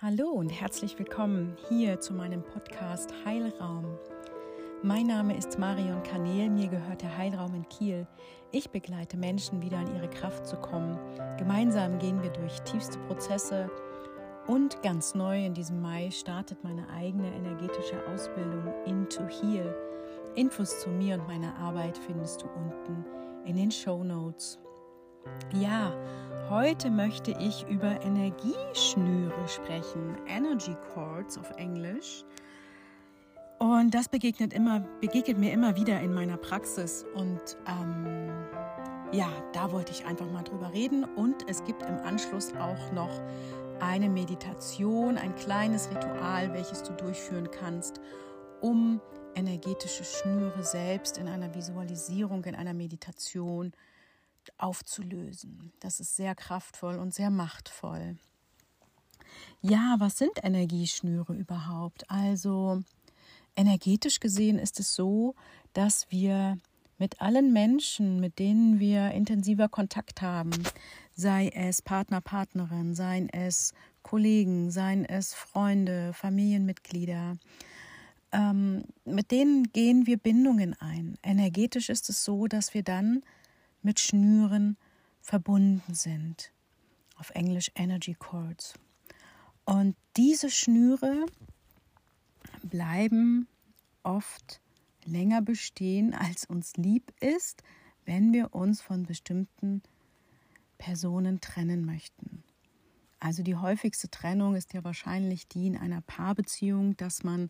Hallo und herzlich willkommen hier zu meinem Podcast Heilraum. Mein Name ist Marion Kanel, mir gehört der Heilraum in Kiel. Ich begleite Menschen wieder in ihre Kraft zu kommen. Gemeinsam gehen wir durch tiefste Prozesse und ganz neu in diesem Mai startet meine eigene energetische Ausbildung Into Heal. Infos zu mir und meiner Arbeit findest du unten in den Show Notes. Ja, heute möchte ich über Energieschnüre sprechen, Energy Cords auf Englisch. Und das begegnet, immer, begegnet mir immer wieder in meiner Praxis. Und ähm, ja, da wollte ich einfach mal drüber reden. Und es gibt im Anschluss auch noch eine Meditation, ein kleines Ritual, welches du durchführen kannst, um energetische Schnüre selbst in einer Visualisierung, in einer Meditation zu aufzulösen. Das ist sehr kraftvoll und sehr machtvoll. Ja, was sind Energieschnüre überhaupt? Also energetisch gesehen ist es so, dass wir mit allen Menschen, mit denen wir intensiver Kontakt haben, sei es Partner, Partnerin, seien es Kollegen, seien es Freunde, Familienmitglieder, ähm, mit denen gehen wir Bindungen ein. Energetisch ist es so, dass wir dann mit Schnüren verbunden sind. Auf Englisch Energy Cords. Und diese Schnüre bleiben oft länger bestehen, als uns lieb ist, wenn wir uns von bestimmten Personen trennen möchten. Also die häufigste Trennung ist ja wahrscheinlich die in einer Paarbeziehung, dass man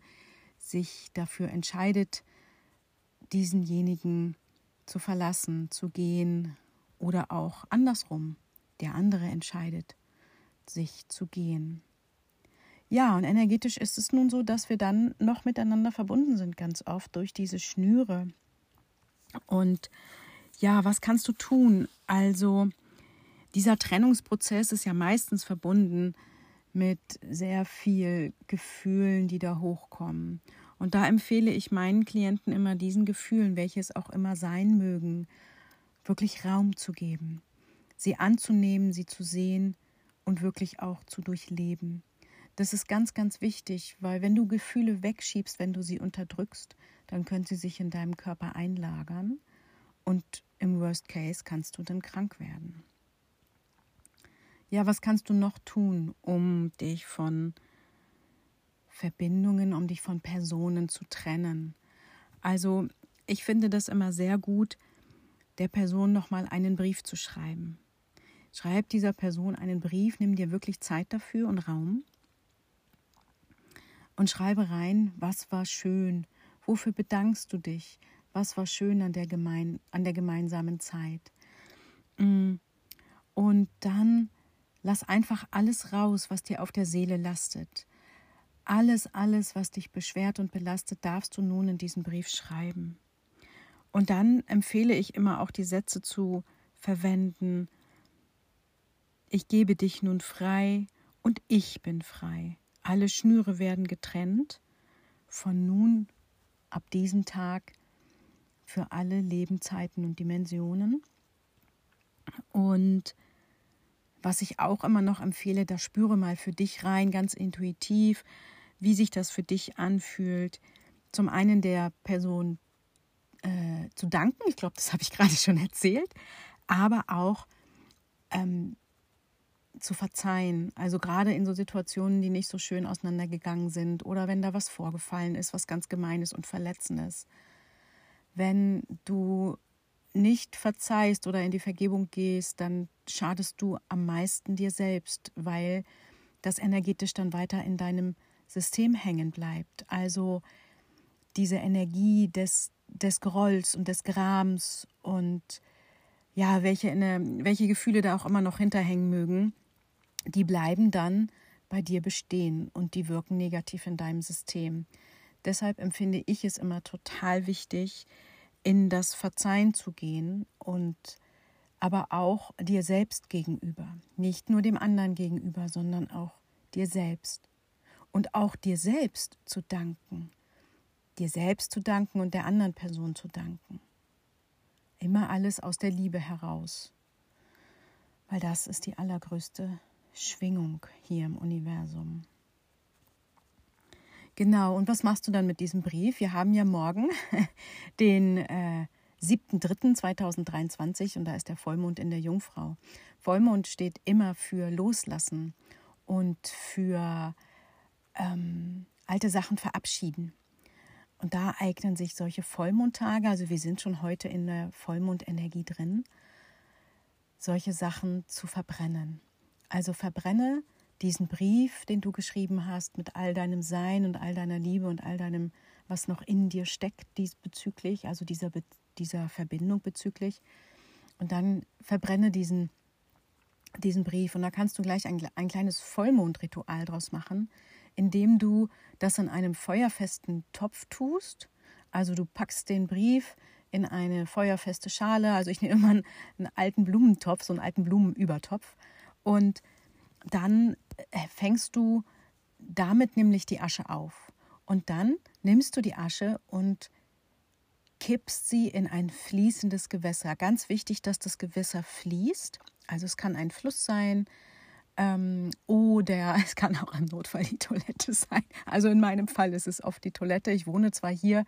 sich dafür entscheidet, diesenjenigen zu verlassen, zu gehen oder auch andersrum. Der andere entscheidet, sich zu gehen. Ja, und energetisch ist es nun so, dass wir dann noch miteinander verbunden sind, ganz oft durch diese Schnüre. Und ja, was kannst du tun? Also, dieser Trennungsprozess ist ja meistens verbunden mit sehr viel Gefühlen, die da hochkommen. Und da empfehle ich meinen Klienten immer diesen Gefühlen, welche es auch immer sein mögen, wirklich Raum zu geben, sie anzunehmen, sie zu sehen und wirklich auch zu durchleben. Das ist ganz, ganz wichtig, weil wenn du Gefühle wegschiebst, wenn du sie unterdrückst, dann können sie sich in deinem Körper einlagern und im Worst Case kannst du dann krank werden. Ja, was kannst du noch tun, um dich von Verbindungen, um dich von Personen zu trennen. Also ich finde das immer sehr gut, der Person nochmal einen Brief zu schreiben. Schreib dieser Person einen Brief, nimm dir wirklich Zeit dafür und Raum und schreibe rein, was war schön, wofür bedankst du dich, was war schön an der, gemein, an der gemeinsamen Zeit. Mm. Und dann lass einfach alles raus, was dir auf der Seele lastet. Alles, alles, was dich beschwert und belastet, darfst du nun in diesen Brief schreiben. Und dann empfehle ich immer auch die Sätze zu verwenden. Ich gebe dich nun frei und ich bin frei. Alle Schnüre werden getrennt. Von nun ab diesem Tag für alle Lebenszeiten und Dimensionen. Und was ich auch immer noch empfehle, da spüre mal für dich rein, ganz intuitiv, wie sich das für dich anfühlt. Zum einen der Person äh, zu danken, ich glaube, das habe ich gerade schon erzählt, aber auch ähm, zu verzeihen. Also gerade in so Situationen, die nicht so schön auseinandergegangen sind oder wenn da was vorgefallen ist, was ganz gemeines und verletzendes. Wenn du nicht verzeihst oder in die Vergebung gehst, dann schadest du am meisten dir selbst, weil das energetisch dann weiter in deinem System hängen bleibt. Also diese Energie des, des Grolls und des Grams und ja, welche, welche Gefühle da auch immer noch hinterhängen mögen, die bleiben dann bei dir bestehen und die wirken negativ in deinem System. Deshalb empfinde ich es immer total wichtig, in das Verzeihen zu gehen und aber auch dir selbst gegenüber. Nicht nur dem anderen gegenüber, sondern auch dir selbst und auch dir selbst zu danken. Dir selbst zu danken und der anderen Person zu danken. Immer alles aus der Liebe heraus, weil das ist die allergrößte Schwingung hier im Universum. Genau, und was machst du dann mit diesem Brief? Wir haben ja morgen den äh, 7.3.2023 und da ist der Vollmond in der Jungfrau. Vollmond steht immer für Loslassen und für ähm, alte Sachen verabschieden. Und da eignen sich solche Vollmondtage, also wir sind schon heute in der Vollmondenergie drin, solche Sachen zu verbrennen. Also verbrenne diesen Brief, den du geschrieben hast, mit all deinem Sein und all deiner Liebe und all deinem, was noch in dir steckt diesbezüglich, also dieser, dieser Verbindung bezüglich. Und dann verbrenne diesen, diesen Brief. Und da kannst du gleich ein, ein kleines Vollmondritual draus machen, indem du das in einem feuerfesten Topf tust. Also du packst den Brief in eine feuerfeste Schale. Also ich nehme immer einen, einen alten Blumentopf, so einen alten Blumenübertopf. Und dann äh, fängst du damit nämlich die Asche auf. Und dann nimmst du die Asche und kippst sie in ein fließendes Gewässer. Ganz wichtig, dass das Gewässer fließt. Also es kann ein Fluss sein ähm, oder es kann auch im Notfall die Toilette sein. Also in meinem Fall ist es oft die Toilette. Ich wohne zwar hier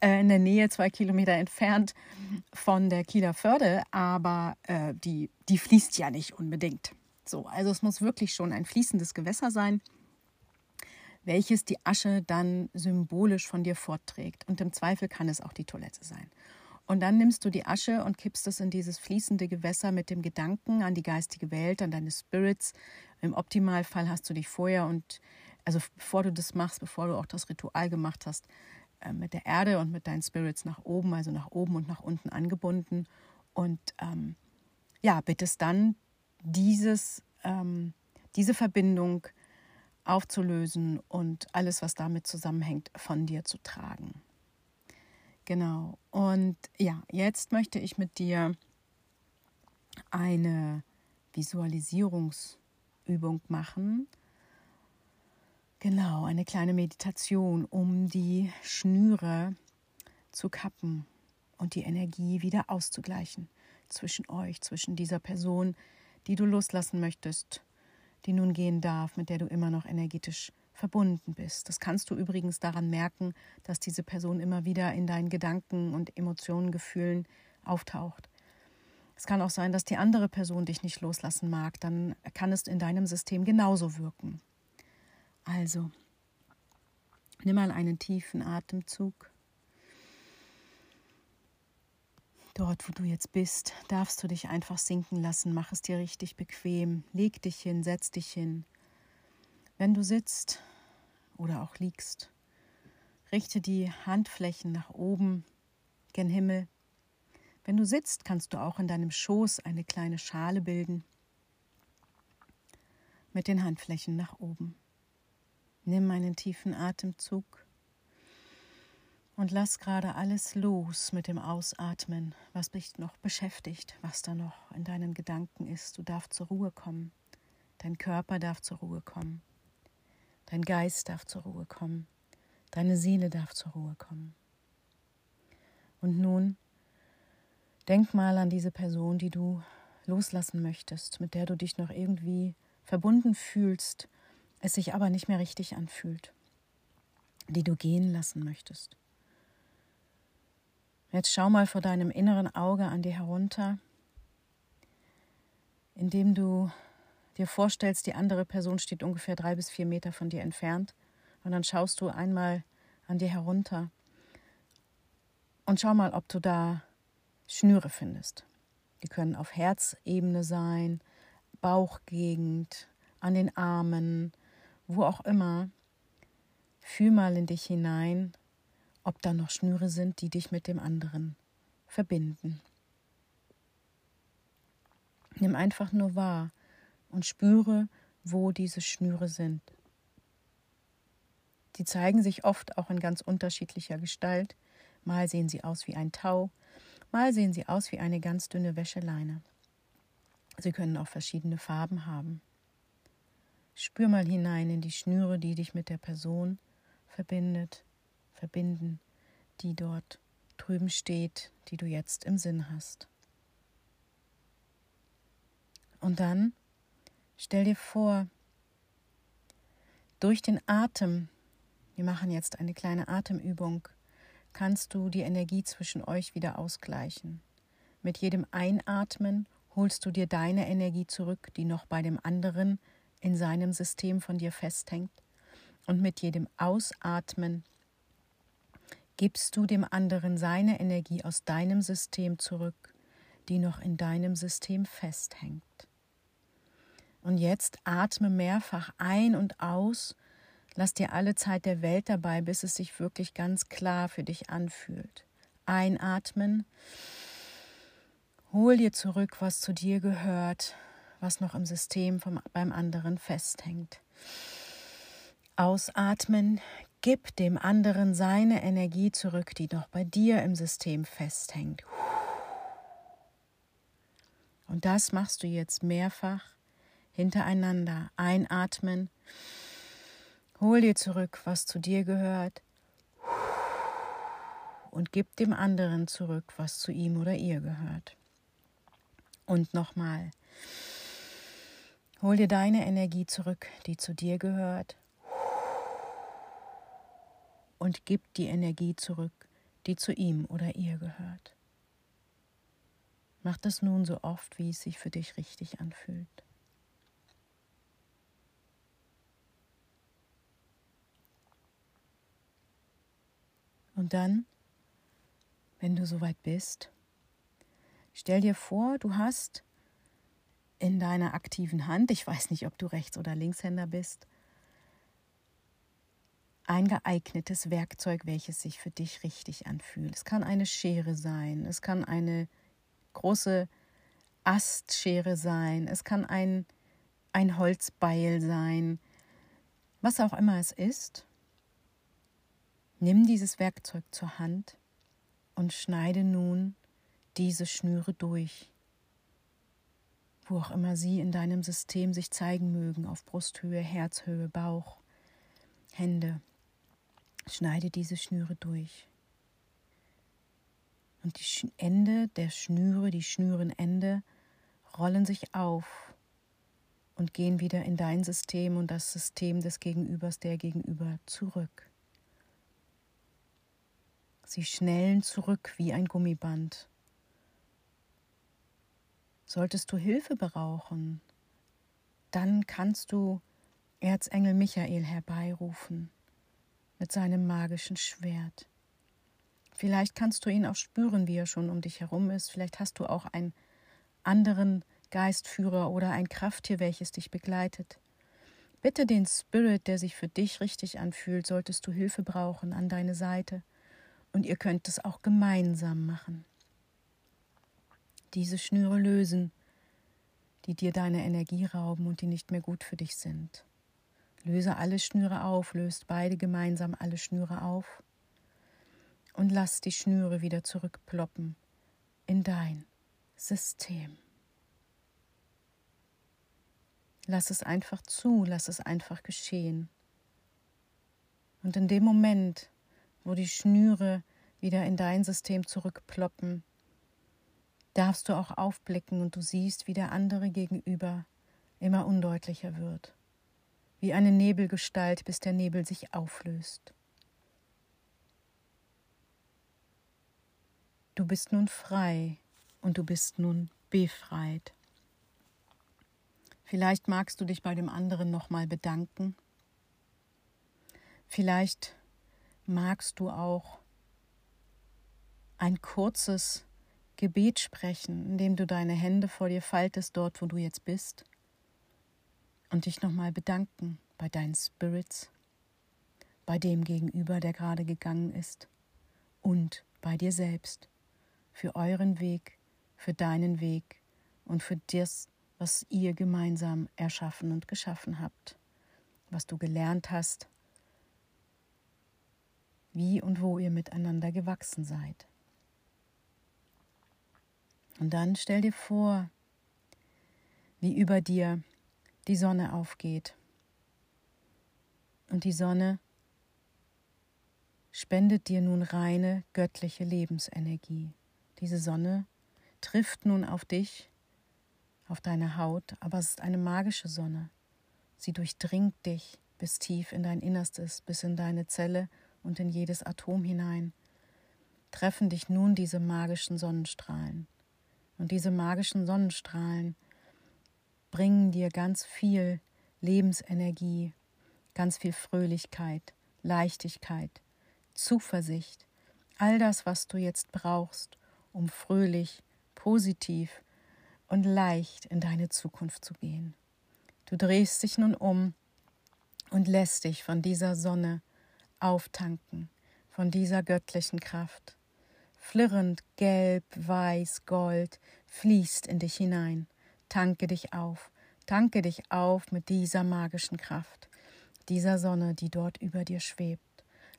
äh, in der Nähe, zwei Kilometer entfernt von der Kieler Förde, aber äh, die, die fließt ja nicht unbedingt. So, also es muss wirklich schon ein fließendes Gewässer sein, welches die Asche dann symbolisch von dir fortträgt. Und im Zweifel kann es auch die Toilette sein. Und dann nimmst du die Asche und kippst es in dieses fließende Gewässer mit dem Gedanken an die geistige Welt, an deine Spirits. Im Optimalfall hast du dich vorher und, also bevor du das machst, bevor du auch das Ritual gemacht hast, äh, mit der Erde und mit deinen Spirits nach oben, also nach oben und nach unten angebunden. Und ähm, ja, bittest dann dieses, ähm, diese Verbindung aufzulösen und alles, was damit zusammenhängt, von dir zu tragen. Genau. Und ja, jetzt möchte ich mit dir eine Visualisierungsübung machen. Genau, eine kleine Meditation, um die Schnüre zu kappen und die Energie wieder auszugleichen zwischen euch, zwischen dieser Person, die du loslassen möchtest, die nun gehen darf, mit der du immer noch energetisch verbunden bist. Das kannst du übrigens daran merken, dass diese Person immer wieder in deinen Gedanken und Emotionen, Gefühlen auftaucht. Es kann auch sein, dass die andere Person dich nicht loslassen mag, dann kann es in deinem System genauso wirken. Also, nimm mal einen tiefen Atemzug Dort, wo du jetzt bist, darfst du dich einfach sinken lassen. Mach es dir richtig bequem. Leg dich hin, setz dich hin. Wenn du sitzt oder auch liegst, richte die Handflächen nach oben, gen Himmel. Wenn du sitzt, kannst du auch in deinem Schoß eine kleine Schale bilden. Mit den Handflächen nach oben. Nimm einen tiefen Atemzug und lass gerade alles los mit dem Ausatmen, was dich noch beschäftigt, was da noch in deinen Gedanken ist. Du darfst zur Ruhe kommen. Dein Körper darf zur Ruhe kommen. Dein Geist darf zur Ruhe kommen. Deine Seele darf zur Ruhe kommen. Und nun denk mal an diese Person, die du loslassen möchtest, mit der du dich noch irgendwie verbunden fühlst, es sich aber nicht mehr richtig anfühlt, die du gehen lassen möchtest. Jetzt schau mal vor deinem inneren Auge an dir herunter, indem du dir vorstellst, die andere Person steht ungefähr drei bis vier Meter von dir entfernt. Und dann schaust du einmal an dir herunter und schau mal, ob du da Schnüre findest. Die können auf Herzebene sein, Bauchgegend, an den Armen, wo auch immer. Fühl mal in dich hinein ob da noch Schnüre sind, die dich mit dem anderen verbinden. Nimm einfach nur wahr und spüre, wo diese Schnüre sind. Die zeigen sich oft auch in ganz unterschiedlicher Gestalt. Mal sehen sie aus wie ein Tau, mal sehen sie aus wie eine ganz dünne Wäscheleine. Sie können auch verschiedene Farben haben. Spür mal hinein in die Schnüre, die dich mit der Person verbindet verbinden, die dort drüben steht, die du jetzt im Sinn hast. Und dann stell dir vor, durch den Atem, wir machen jetzt eine kleine Atemübung, kannst du die Energie zwischen euch wieder ausgleichen. Mit jedem Einatmen holst du dir deine Energie zurück, die noch bei dem anderen in seinem System von dir festhängt. Und mit jedem Ausatmen gibst du dem anderen seine Energie aus deinem System zurück, die noch in deinem System festhängt. Und jetzt atme mehrfach ein und aus, lass dir alle Zeit der Welt dabei, bis es sich wirklich ganz klar für dich anfühlt. Einatmen, hol dir zurück, was zu dir gehört, was noch im System vom, beim anderen festhängt. Ausatmen, gib dem anderen seine Energie zurück, die noch bei dir im System festhängt. Und das machst du jetzt mehrfach hintereinander. Einatmen, hol dir zurück, was zu dir gehört und gib dem anderen zurück, was zu ihm oder ihr gehört. Und nochmal. Hol dir deine Energie zurück, die zu dir gehört. Und gib die Energie zurück, die zu ihm oder ihr gehört. Mach das nun so oft, wie es sich für dich richtig anfühlt. Und dann, wenn du soweit bist, stell dir vor, du hast in deiner aktiven Hand, ich weiß nicht, ob du Rechts- oder Linkshänder bist, ein geeignetes Werkzeug, welches sich für dich richtig anfühlt. Es kann eine Schere sein, es kann eine große Astschere sein, es kann ein, ein Holzbeil sein, was auch immer es ist. Nimm dieses Werkzeug zur Hand und schneide nun diese Schnüre durch wo auch immer sie in deinem System sich zeigen mögen, auf Brusthöhe, Herzhöhe, Bauch, Hände. Schneide diese Schnüre durch. Und die Ende der Schnüre, die Schnürenende, rollen sich auf und gehen wieder in dein System und das System des Gegenübers, der Gegenüber zurück. Sie schnellen zurück wie ein Gummiband Solltest du Hilfe brauchen, dann kannst du Erzengel Michael herbeirufen mit seinem magischen Schwert. Vielleicht kannst du ihn auch spüren, wie er schon um dich herum ist. Vielleicht hast du auch einen anderen Geistführer oder ein Krafttier, welches dich begleitet. Bitte den Spirit, der sich für dich richtig anfühlt, solltest du Hilfe brauchen, an deine Seite. Und ihr könnt es auch gemeinsam machen diese Schnüre lösen, die dir deine Energie rauben und die nicht mehr gut für dich sind. Löse alle Schnüre auf, löst beide gemeinsam alle Schnüre auf und lass die Schnüre wieder zurückploppen in dein System. Lass es einfach zu, lass es einfach geschehen. Und in dem Moment, wo die Schnüre wieder in dein System zurückploppen, darfst du auch aufblicken und du siehst, wie der andere gegenüber immer undeutlicher wird, wie eine Nebelgestalt, bis der Nebel sich auflöst. Du bist nun frei und du bist nun befreit. Vielleicht magst du dich bei dem anderen nochmal bedanken. Vielleicht magst du auch ein kurzes Gebet sprechen, indem du deine Hände vor dir faltest, dort wo du jetzt bist, und dich nochmal bedanken bei deinen Spirits, bei dem Gegenüber, der gerade gegangen ist, und bei dir selbst, für euren Weg, für deinen Weg und für das, was ihr gemeinsam erschaffen und geschaffen habt, was du gelernt hast, wie und wo ihr miteinander gewachsen seid. Und dann stell dir vor, wie über dir die Sonne aufgeht. Und die Sonne spendet dir nun reine göttliche Lebensenergie. Diese Sonne trifft nun auf dich, auf deine Haut, aber es ist eine magische Sonne. Sie durchdringt dich bis tief in dein Innerstes, bis in deine Zelle und in jedes Atom hinein, treffen dich nun diese magischen Sonnenstrahlen. Und diese magischen Sonnenstrahlen bringen dir ganz viel Lebensenergie, ganz viel Fröhlichkeit, Leichtigkeit, Zuversicht, all das, was du jetzt brauchst, um fröhlich, positiv und leicht in deine Zukunft zu gehen. Du drehst dich nun um und lässt dich von dieser Sonne auftanken, von dieser göttlichen Kraft. Flirrend gelb, weiß, gold fließt in dich hinein. Tanke dich auf, tanke dich auf mit dieser magischen Kraft, dieser Sonne, die dort über dir schwebt.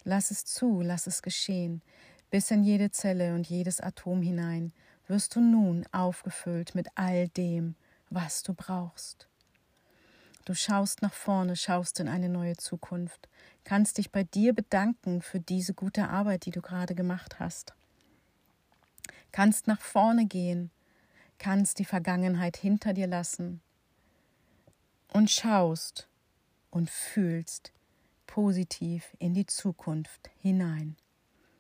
Lass es zu, lass es geschehen. Bis in jede Zelle und jedes Atom hinein wirst du nun aufgefüllt mit all dem, was du brauchst. Du schaust nach vorne, schaust in eine neue Zukunft, kannst dich bei dir bedanken für diese gute Arbeit, die du gerade gemacht hast. Kannst nach vorne gehen, kannst die Vergangenheit hinter dir lassen und schaust und fühlst positiv in die Zukunft hinein.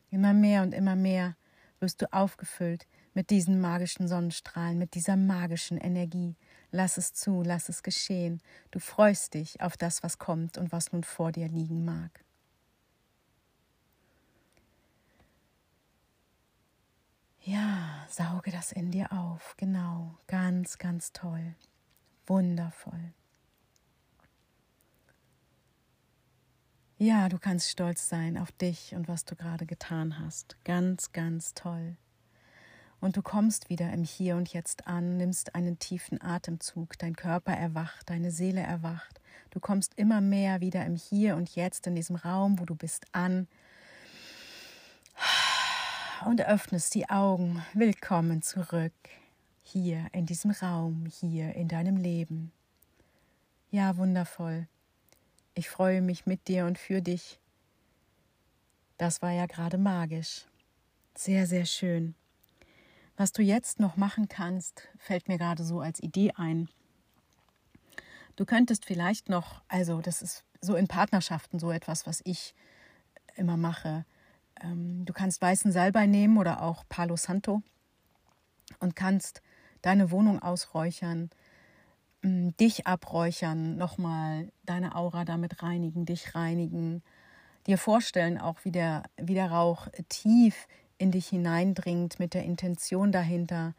Immer mehr und immer mehr wirst du aufgefüllt mit diesen magischen Sonnenstrahlen, mit dieser magischen Energie. Lass es zu, lass es geschehen. Du freust dich auf das, was kommt und was nun vor dir liegen mag. Ja, sauge das in dir auf. Genau, ganz, ganz toll. Wundervoll. Ja, du kannst stolz sein auf dich und was du gerade getan hast. Ganz, ganz toll. Und du kommst wieder im Hier und Jetzt an, nimmst einen tiefen Atemzug, dein Körper erwacht, deine Seele erwacht. Du kommst immer mehr wieder im Hier und Jetzt, in diesem Raum, wo du bist, an und öffnest die Augen. Willkommen zurück, hier in diesem Raum, hier in deinem Leben. Ja, wundervoll. Ich freue mich mit dir und für dich. Das war ja gerade magisch. Sehr, sehr schön. Was du jetzt noch machen kannst, fällt mir gerade so als Idee ein. Du könntest vielleicht noch, also das ist so in Partnerschaften so etwas, was ich immer mache. Ähm, du kannst weißen Salbei nehmen oder auch Palo Santo und kannst deine Wohnung ausräuchern, dich abräuchern, nochmal deine Aura damit reinigen, dich reinigen, dir vorstellen auch, wie der, wie der Rauch tief in dich hineindringt mit der Intention dahinter,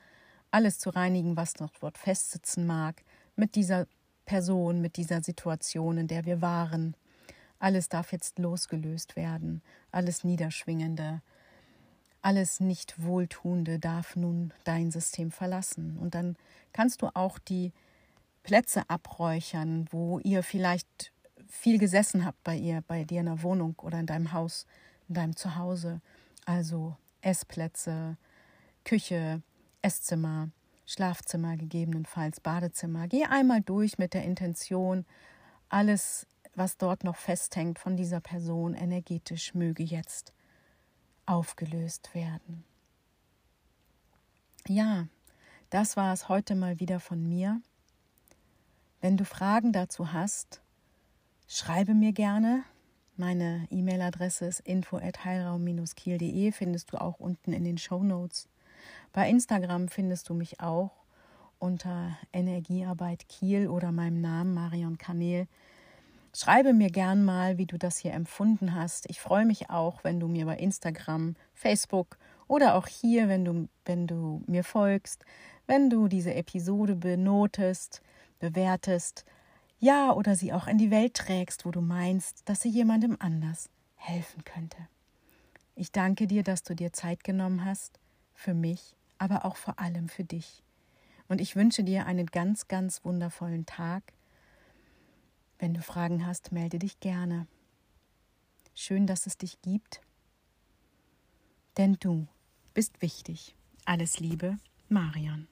alles zu reinigen, was noch dort festsitzen mag, mit dieser Person, mit dieser Situation, in der wir waren. Alles darf jetzt losgelöst werden, alles Niederschwingende, alles nicht Wohltuende darf nun dein System verlassen. Und dann kannst du auch die Plätze abräuchern, wo ihr vielleicht viel gesessen habt bei ihr, bei dir in der Wohnung oder in deinem Haus, in deinem Zuhause. Also Essplätze, Küche, Esszimmer, Schlafzimmer, gegebenenfalls Badezimmer. Geh einmal durch mit der Intention, alles, was dort noch festhängt von dieser Person energetisch, möge jetzt aufgelöst werden. Ja, das war es heute mal wieder von mir. Wenn du Fragen dazu hast, schreibe mir gerne. Meine E-Mail-Adresse ist info@heilraum-kiel.de findest du auch unten in den Show Notes. Bei Instagram findest du mich auch unter Energiearbeit Kiel oder meinem Namen Marion Kanel. Schreibe mir gern mal, wie du das hier empfunden hast. Ich freue mich auch, wenn du mir bei Instagram, Facebook oder auch hier, wenn du, wenn du mir folgst, wenn du diese Episode benotest, bewertest, ja oder sie auch in die Welt trägst, wo du meinst, dass sie jemandem anders helfen könnte. Ich danke dir, dass du dir Zeit genommen hast, für mich, aber auch vor allem für dich. Und ich wünsche dir einen ganz, ganz wundervollen Tag. Wenn du Fragen hast, melde dich gerne. Schön, dass es dich gibt. Denn du bist wichtig. Alles Liebe, Marion.